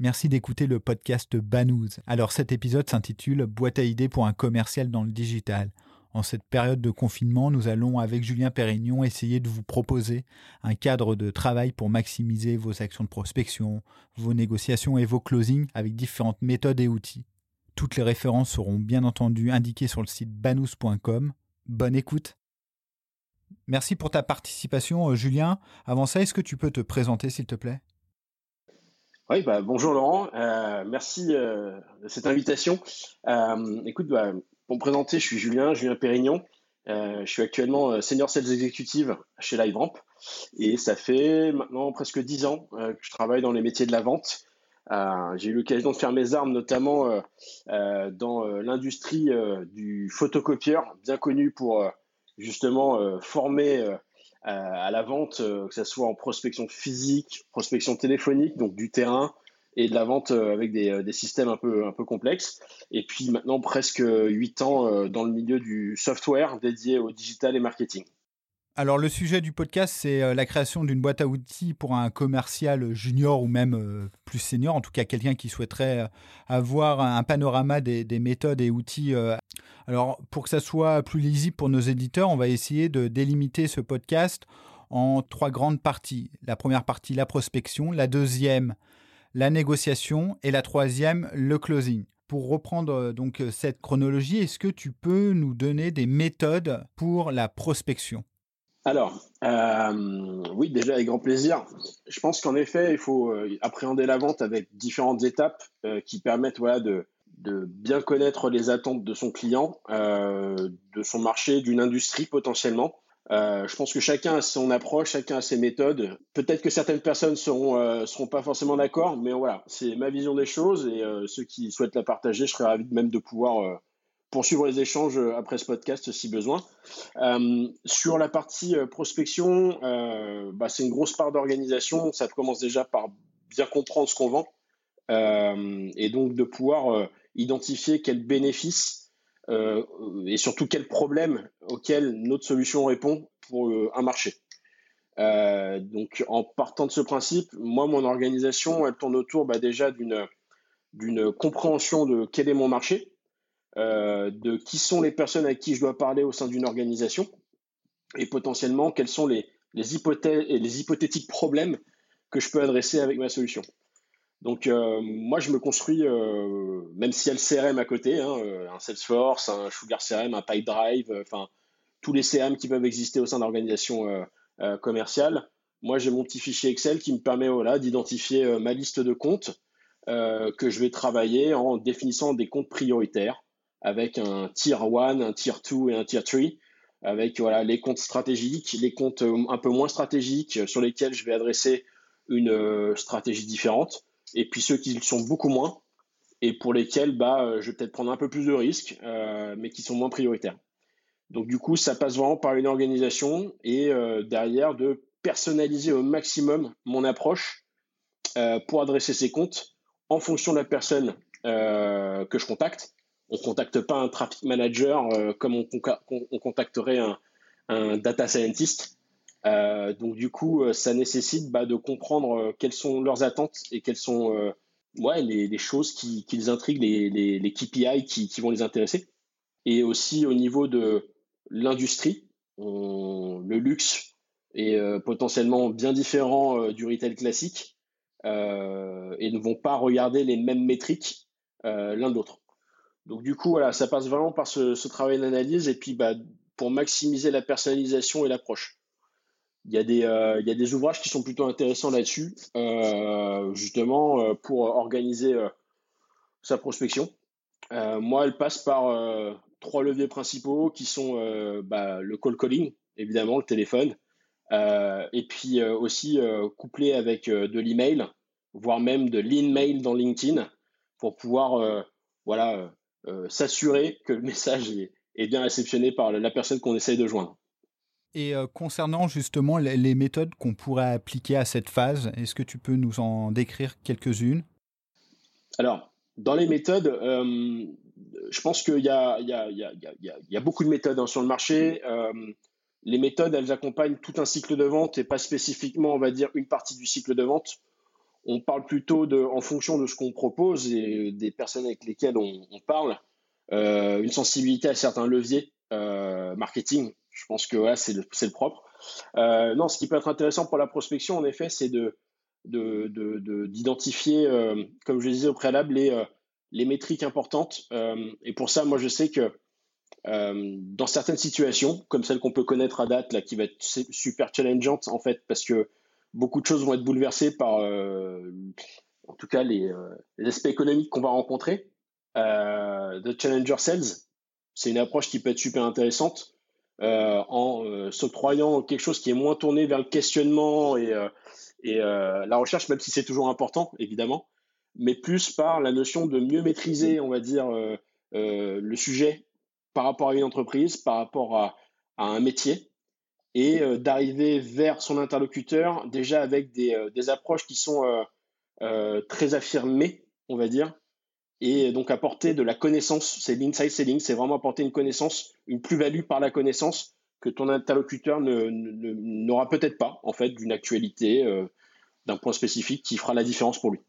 Merci d'écouter le podcast Banous. Alors cet épisode s'intitule Boîte à idées pour un commercial dans le digital. En cette période de confinement, nous allons avec Julien Pérignon essayer de vous proposer un cadre de travail pour maximiser vos actions de prospection, vos négociations et vos closings avec différentes méthodes et outils. Toutes les références seront bien entendu indiquées sur le site banous.com. Bonne écoute. Merci pour ta participation, Julien. Avant ça, est-ce que tu peux te présenter, s'il te plaît? Oui, bah, bonjour Laurent, euh, merci euh, de cette invitation. Euh, écoute, bah, pour me présenter, je suis Julien, Julien Pérignon. je suis actuellement senior sales executive chez LiveRamp et ça fait maintenant presque dix ans que je travaille dans les métiers de la vente. J'ai eu l'occasion de faire mes armes notamment dans l'industrie du photocopieur, bien connu pour justement former à la vente, euh, que ce soit en prospection physique, prospection téléphonique, donc du terrain, et de la vente euh, avec des, euh, des, systèmes un peu, un peu complexes. Et puis maintenant, presque 8 ans dans le milieu du software dédié au digital et marketing. Alors le sujet du podcast, c'est la création d'une boîte à outils pour un commercial junior ou même plus senior, en tout cas quelqu'un qui souhaiterait avoir un panorama des, des méthodes et outils alors, pour que ça soit plus lisible pour nos éditeurs, on va essayer de délimiter ce podcast en trois grandes parties. La première partie, la prospection. La deuxième, la négociation. Et la troisième, le closing. Pour reprendre euh, donc euh, cette chronologie, est-ce que tu peux nous donner des méthodes pour la prospection? Alors, euh, oui, déjà avec grand plaisir. Je pense qu'en effet, il faut appréhender la vente avec différentes étapes qui permettent voilà, de, bien connaître les attentes de son client, euh, de son marché, d'une industrie potentiellement. Euh, je pense que chacun a son approche, chacun a ses méthodes. Peut-être que certaines personnes seront euh, seront pas forcément d'accord, mais voilà, c'est ma vision des choses et ceux qui souhaitent la partager, je serais ravi même de pouvoir poursuivre les échanges après ce podcast si besoin. sur la partie prospection, bah, c'est une grosse part d'organisation. Ça commence déjà par bien comprendre ce qu'on vend et donc de pouvoir identifier quels bénéfices euh, et surtout quels problèmes auxquels notre solution répond pour euh, un marché. Euh, donc en partant de ce principe, moi mon organisation elle tourne autour bah, déjà d'une compréhension de quel est mon marché, de qui sont les personnes à qui je dois parler au sein d'une organisation et potentiellement quels sont les, hypothétiques problèmes que je peux adresser avec ma solution. Donc euh, moi je me construis, euh, même s'il y a le CRM à côté, hein, euh, un Salesforce, un Sugar CRM, un Pipedrive, enfin tous les CRM qui peuvent exister au sein d'organisations commerciales. Moi j'ai mon petit fichier Excel qui me permet voilà, d'identifier ma liste de comptes que je vais travailler en définissant des comptes prioritaires avec un tier 1, un tier 2 et un tier 3 avec voilà les comptes stratégiques, les comptes un peu moins stratégiques sur lesquels je vais adresser une stratégie différente et puis ceux qui le sont beaucoup moins et pour lesquels bah, euh, je vais peut-être prendre un peu plus de risques, euh, mais qui sont moins prioritaires. Donc du coup, ça passe vraiment par une organisation et euh, derrière de personnaliser au maximum mon approche pour adresser ces comptes en fonction de la personne que je contacte. On contacte pas un traffic manager comme on, on, contacterait un, data scientist. Euh, donc du coup, euh, ça nécessite bah, de comprendre euh, quelles sont leurs attentes et quelles sont les, choses qui, les intriguent, les, KPI qui, qui, vont les intéresser. Et aussi au niveau de l'industrie, le luxe est potentiellement bien différent du retail classique euh, et ne vont pas regarder les mêmes métriques euh, l'un de l'autre. Donc du coup, voilà, ça passe vraiment par ce, travail d'analyse et puis bah, pour maximiser la personnalisation et l'approche. Il y, a des, euh, ouvrages qui sont plutôt intéressants là-dessus, euh, justement euh, pour organiser sa prospection. moi, elle passe par trois leviers principaux qui sont bah, le call calling, évidemment, le téléphone, et puis aussi couplé avec de l'email, voire même de l'in-mail dans LinkedIn, pour pouvoir voilà, s'assurer que le message est, bien réceptionné par la personne qu'on essaye de joindre. Et concernant justement les méthodes qu'on pourrait appliquer à cette phase, est-ce que tu peux nous en décrire quelques-unes? Alors, dans les méthodes, euh, je pense qu'il y, y, a, beaucoup de méthodes hein, sur le marché. Euh, les méthodes, elles accompagnent tout un cycle de vente et pas spécifiquement, on va dire, une partie du cycle de vente. On parle plutôt en fonction de ce qu'on propose et des personnes avec lesquelles on, parle, euh, une sensibilité à certains leviers marketing. Je pense que c'est le, propre. non, ce qui peut être intéressant pour la prospection, en effet, c'est de d'identifier, de, comme je le disais au préalable, les, les métriques importantes. Euh, et pour ça, moi, je sais que euh, dans certaines situations, comme celle qu'on peut connaître à date, là, qui va être super challengeante, en fait, parce que beaucoup de choses vont être bouleversées par, euh, en tout cas, les, aspects économiques qu'on va rencontrer. The Challenger Sales, c'est une approche qui peut être super intéressante. en s'octroyant quelque chose qui est moins tourné vers le questionnement et, la recherche, même si c'est toujours important, évidemment, mais plus par la notion de mieux maîtriser, on va dire, euh, euh, le sujet par rapport à une entreprise, par rapport à, un métier, et euh, d'arriver vers son interlocuteur déjà avec des, approches qui sont très affirmées, on va dire, et donc apporter de la connaissance. C'est l'inside selling, c'est vraiment apporter une connaissance, une plus-value par la connaissance que ton interlocuteur n'aura peut-être pas, en fait, d'une actualité, d'un point spécifique qui fera la différence pour lui.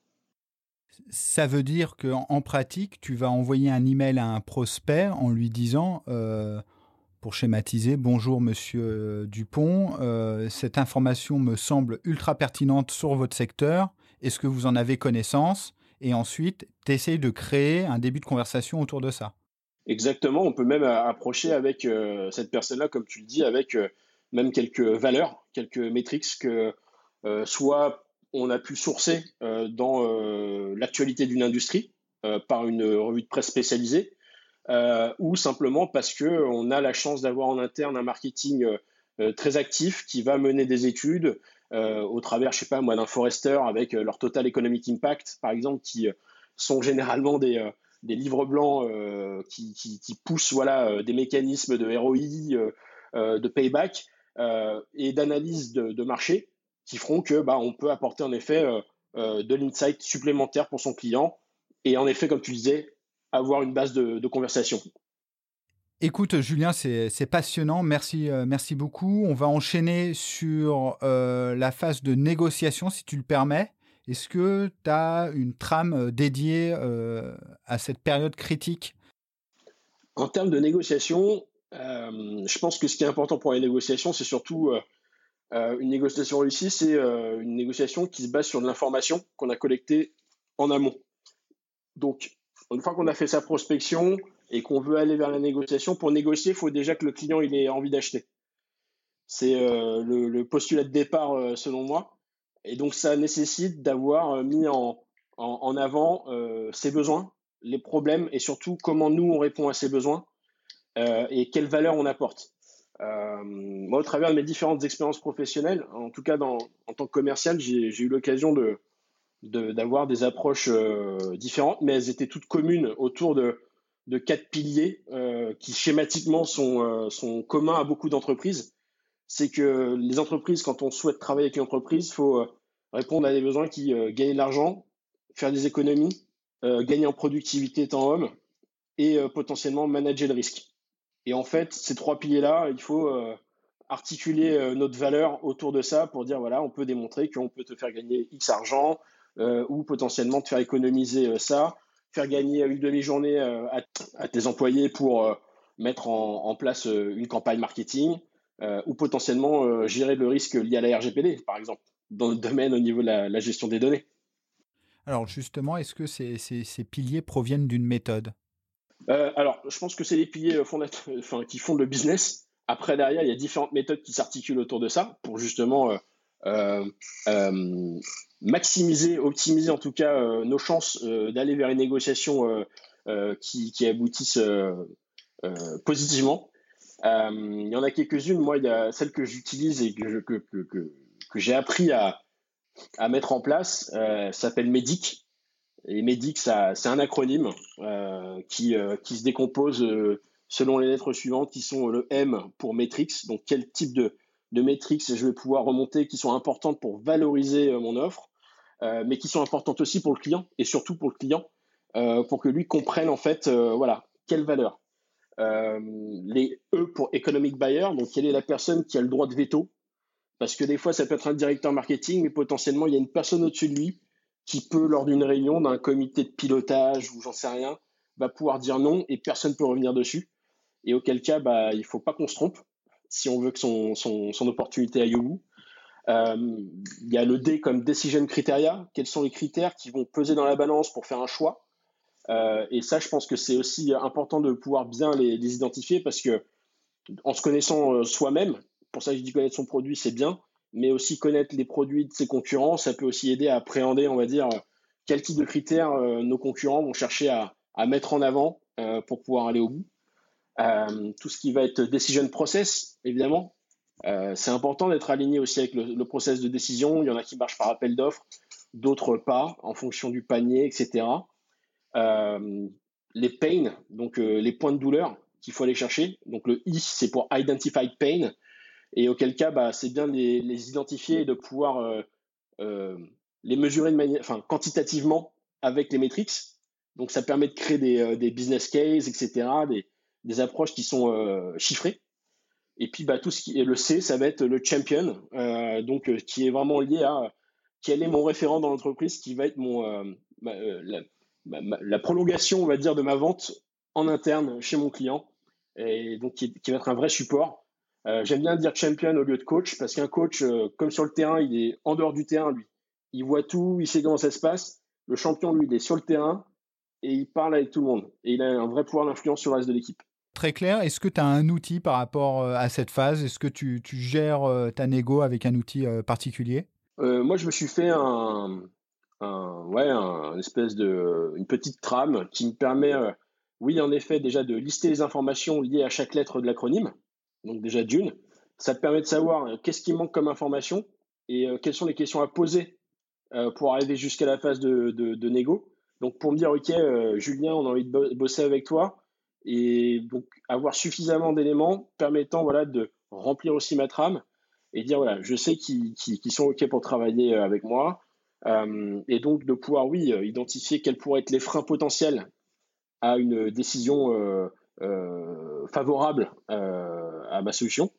Ça veut dire qu'en en pratique, tu vas envoyer un email à un prospect en lui disant, euh, pour schématiser, bonjour monsieur euh, Dupont, euh, cette information me semble ultra pertinente sur votre secteur. Est-ce que vous en avez connaissance? Et ensuite, tu essayes de créer un début de conversation autour de ça. Exactement, on peut même approcher avec cette personne-là, comme tu le dis, avec même quelques valeurs, quelques métriques que soit on a pu sourcer euh, dans euh, l'actualité d'une industrie euh, par une revue de presse spécialisée, ou simplement parce qu'on a la chance d'avoir en interne un marketing très actif qui va mener des études au travers, je sais pas moi, d'un Forrester avec leur Total Economic Impact, par exemple, qui sont généralement des, livres blancs qui, poussent voilà, des mécanismes de ROI, de payback et d'analyse de, marché qui feront que bah, on peut apporter en effet euh, euh, de l'insight supplémentaire pour son client. Et en effet, comme tu disais, avoir une base de, conversation. Écoute, Julien, c'est passionnant. Merci, euh, merci beaucoup. On va enchaîner sur la phase de négociation, si tu le permets. Est-ce que tu as une trame dédiée à cette période critique? En termes de négociation, je pense que ce qui est important pour les négociations, c'est surtout euh, une négociation réussie, c'est euh, une négociation qui se base sur de l'information qu'on a collectée en amont. Donc, une fois qu'on a fait sa prospection et qu'on veut aller vers la négociation, pour négocier, il faut déjà que le client ait envie d'acheter. C'est euh, le, postulat de départ selon moi. Et donc, ça nécessite d'avoir mis en, avant ses besoins, les problèmes et surtout comment nous on répond à ces besoins et quelle valeur on apporte. Euh, moi, au travers de mes différentes expériences professionnelles, en tout cas en tant que commercial, j'ai eu l'occasion de d'avoir des approches euh, différentes, mais elles étaient toutes communes autour de, de quatre piliers euh, qui schématiquement sont, sont communs à beaucoup d'entreprises. C'est que les entreprises, quand on souhaite travailler avec une entreprise, il faut répondre à des besoins qui gagnent de l'argent, faire des économies, gagner en productivité temps homme et potentiellement manager le risque. Et en fait, ces trois piliers-là, il faut euh, articuler euh, notre valeur autour de ça pour dire voilà, on peut démontrer qu'on peut te faire gagner X argent euh, ou potentiellement te faire économiser ça, faire gagner une demi-journée à, tes employés pour mettre en, place une campagne marketing ou potentiellement gérer le risque lié à la RGPD, par exemple, dans le domaine au niveau de la, gestion des données. Alors justement, est-ce que ces piliers proviennent d'une méthode? Euh, alors, je pense que c'est les piliers euh, fondateurs, enfin, qui fondent le business. Après, derrière, il y a différentes méthodes qui s'articulent autour de ça pour justement euh, maximiser, optimiser en tout cas nos chances d'aller vers une négociation qui, aboutisse positivement. il y en a quelques-unes. Moi, il y a celle que j'utilise et que, que, que, j'ai appris à, à, mettre en place s'appelle MEDIC. Et MEDIC, c'est un acronyme qui, qui se décompose selon les lettres suivantes qui sont le M pour Matrix, donc quel type de, de métriques je vais pouvoir remonter qui sont importantes pour valoriser mon offre, mais qui sont importantes aussi pour le client et surtout pour le client euh, pour que lui comprenne en fait, euh, voilà, quelle valeur. Euh, les E pour economic buyer, donc quelle est la personne qui a le droit de veto, parce que des fois ça peut être un directeur marketing, mais potentiellement il y a une personne au-dessus de lui qui peut, lors d'une réunion, d'un comité de pilotage ou j'en sais rien, va pouvoir dire non et personne ne peut revenir dessus. Et auquel cas, bah, il ne faut pas qu'on se trompe si on veut que son, son, son opportunité aille au bout. Il y a le D comme decision criteria. Quels sont les critères qui vont peser dans la balance pour faire un choix? Euh, et ça, je pense que c'est aussi important de pouvoir bien les, identifier parce que en se connaissant euh, soi-même, pour ça je dis connaître son produit, c'est bien, mais aussi connaître les produits de ses concurrents, ça peut aussi aider à appréhender, on va dire, quel type de critères euh, nos concurrents vont chercher à, mettre en avant pour pouvoir aller au bout. Tout ce qui va être decision process, évidemment, c'est important d'être aligné aussi avec le, le, process de décision. Il y en a qui marchent par appel d'offres, d'autres pas, en fonction du panier, etc. Euh, les pains, donc euh, les points de douleur qu'il faut aller chercher. Donc le I, c'est pour Identified Pain. Et auquel cas, bah, c'est bien de les, identifier et de pouvoir euh, les mesurer de manière, enfin, quantitativement avec les métriques. Donc ça permet de créer des, business cases, etc., des, des approches qui sont chiffrées. Et puis bah, tout ce qui est le C, ça va être le champion, donc qui est vraiment lié à quel est mon référent dans l'entreprise, qui va être mon la prolongation, on va dire, de ma vente en interne chez mon client, et donc qui, va être un vrai support. Euh, j'aime bien dire champion au lieu de coach, parce qu'un coach, euh, comme sur le terrain, il est en dehors du terrain, lui. Il voit tout, il sait comment ça se passe. Le champion, lui, il est sur le terrain et il parle avec tout le monde. Et il a un vrai pouvoir d'influence sur le reste de l'équipe. Très clair. Est-ce que tu as un outil par rapport euh, à cette phase? Est-ce que tu, gères ta négo avec un outil particulier? Moi, je me suis fait un, ouais, un, espèce de, une petite trame qui me permet, euh, oui, en effet, déjà de lister les informations liées à chaque lettre de l'acronyme. Donc déjà d'une, ça te permet de savoir euh, qu'est-ce qui manque comme information et euh, quelles sont les questions à poser pour arriver jusqu'à la phase de, de, de, négo. Donc pour me dire, ok, Julien, on a envie de bosser avec toi et donc avoir suffisamment d'éléments permettant voilà de remplir aussi ma trame et dire voilà, je sais qu'ils sont ok pour travailler avec moi. Euh, et donc de pouvoir, oui, euh, identifier quels pourraient être les freins potentiels à une décision euh, favorable à ma solution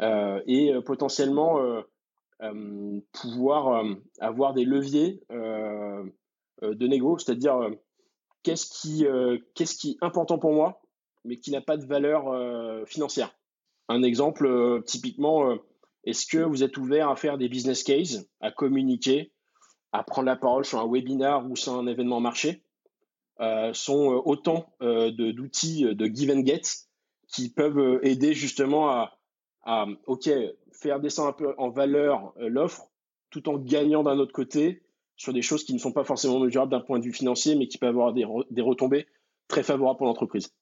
et potentiellement pouvoir avoir des leviers de négo, c'est-à-dire qu'est-ce qui, qu'est-ce qui est important pour moi, mais qui n'a pas de valeur financière. Un exemple, typiquement, est-ce que vous êtes ouvert à faire des business cases, à communiquer à prendre la parole sur un webinar ou sur un événement marché euh, sont euh, autant euh, d'outils de, give and get qui peuvent aider justement à, à faire descendre un peu en valeur l'offre tout en gagnant d'un autre côté sur des choses qui ne sont pas forcément mesurables d'un point de vue financier mais qui peuvent avoir des, des retombées très favorables pour l'entreprise.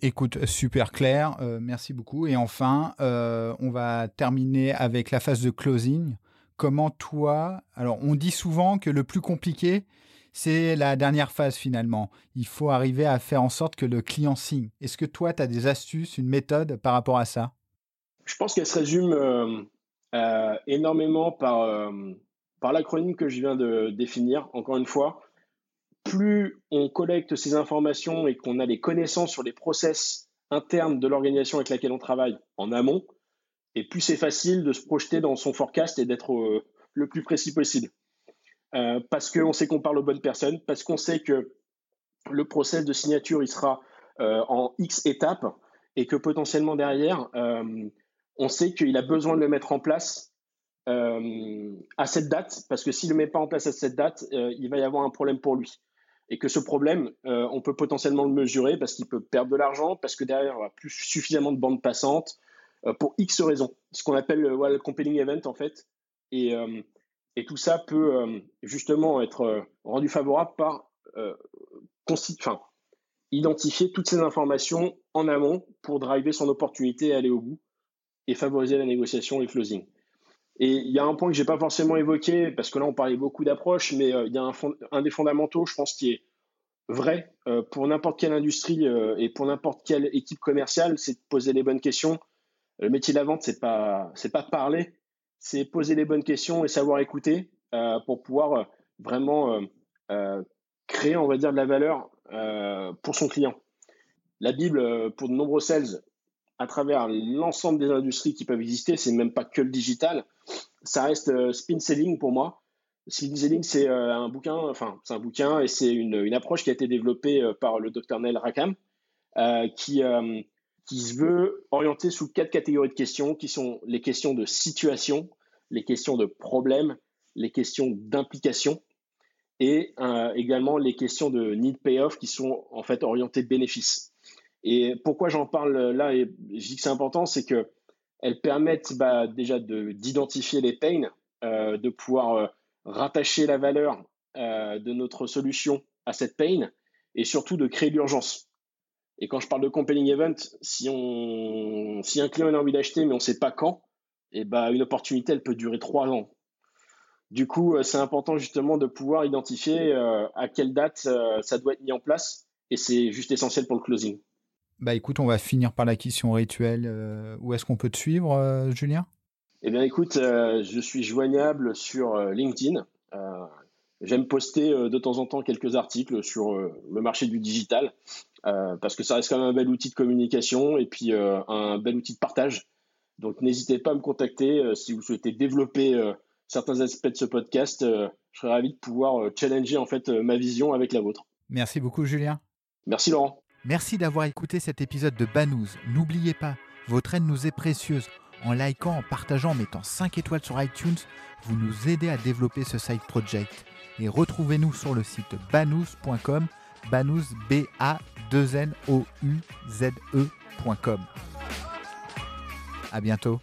Écoute, super clair, merci beaucoup. Et enfin, on va terminer avec la phase de closing comment toi, alors on dit souvent que le plus compliqué, c'est la dernière phase finalement. Il faut arriver à faire en sorte que le client signe. Est-ce que toi, tu as des astuces, une méthode par rapport à ça? Je pense qu'elle se résume euh, euh, énormément par, euh, par l'acronyme que je viens de définir. Encore une fois, plus on collecte ces informations et qu'on a les connaissances sur les process internes de l'organisation avec laquelle on travaille en amont, et plus c'est facile de se projeter dans son forecast et d'être euh, le plus précis possible. Euh, parce qu'on sait qu'on parle aux bonnes personnes, parce qu'on sait que le process de signature il sera euh, en X étapes et que potentiellement derrière, on sait qu'il a besoin de le mettre en place à cette date, parce que s'il ne met pas en place à cette date, il va y avoir un problème pour lui. Et que ce problème, on peut potentiellement le mesurer parce qu'il peut perdre de l'argent, parce que derrière, il n'y aura plus suffisamment de bandes passantes, euh, pour X raisons. Ce qu'on appelle le compelling event en fait. Et, euh, et tout ça peut euh, justement être rendu favorable par identifier toutes ces informations en amont pour driver son opportunité et aller au bout et favoriser la négociation et le closing. Et il y a un point que j'ai pas forcément évoqué, parce que là on parlait beaucoup d'approches, mais euh, il y a un, des fondamentaux, je pense, qui est vrai euh, pour n'importe quelle industrie euh, et pour n'importe quelle équipe commerciale, c'est de poser les bonnes questions. Le métier de la vente, c'est pas pas parler, c'est poser les bonnes questions et savoir écouter pour pouvoir vraiment créer, on va dire, de la valeur pour son client. La Bible, pour de nombreux sales, à travers l'ensemble des industries qui peuvent exister, c'est même pas que le digital, ça reste euh, spin selling pour moi. Spin selling, c'est euh, un bouquin, enfin, c'est un bouquin et c'est une, approche qui a été développée euh, par le docteur Neil Rackham, qui, se veut orienter sous quatre catégories de questions, qui sont les questions de situation, les questions de problème, les questions d'implication et également les questions de need payoff qui sont en fait orientées bénéfices. Et pourquoi j'en parle là et je dis que c'est important, c'est que elles permettent bah, déjà d'identifier les pains, euh, de pouvoir euh, rattacher la valeur euh, de notre solution à cette pain et surtout de créer l'urgence. Et quand je parle de compelling event, si, on, si un client a envie d'acheter mais on ne sait pas quand, et eh bah, une opportunité elle peut durer trois ans. Du coup, c'est important justement de pouvoir identifier à quelle date ça doit être mis en place et c'est juste essentiel pour le closing. Bah écoute, on va finir par la question rituelle. Euh, où est-ce qu'on peut te suivre, euh, Julien? Eh bien écoute, euh, je suis joignable sur LinkedIn. J'aime poster de temps en temps quelques articles sur le marché du digital parce que ça reste quand même un bel outil de communication et puis un bel outil de partage. Donc n'hésitez pas à me contacter si vous souhaitez développer certains aspects de ce podcast. je serais ravi de pouvoir challenger en fait ma vision avec la vôtre. Merci beaucoup Julien. Merci Laurent. Merci d'avoir écouté cet épisode de Banous. N'oubliez pas, votre aide nous est précieuse. En likant, en partageant, en mettant 5 étoiles sur iTunes, vous nous aidez à développer ce side project. Et retrouvez-nous sur le site banous.com, banous b a 2 n o u z e.com. À bientôt.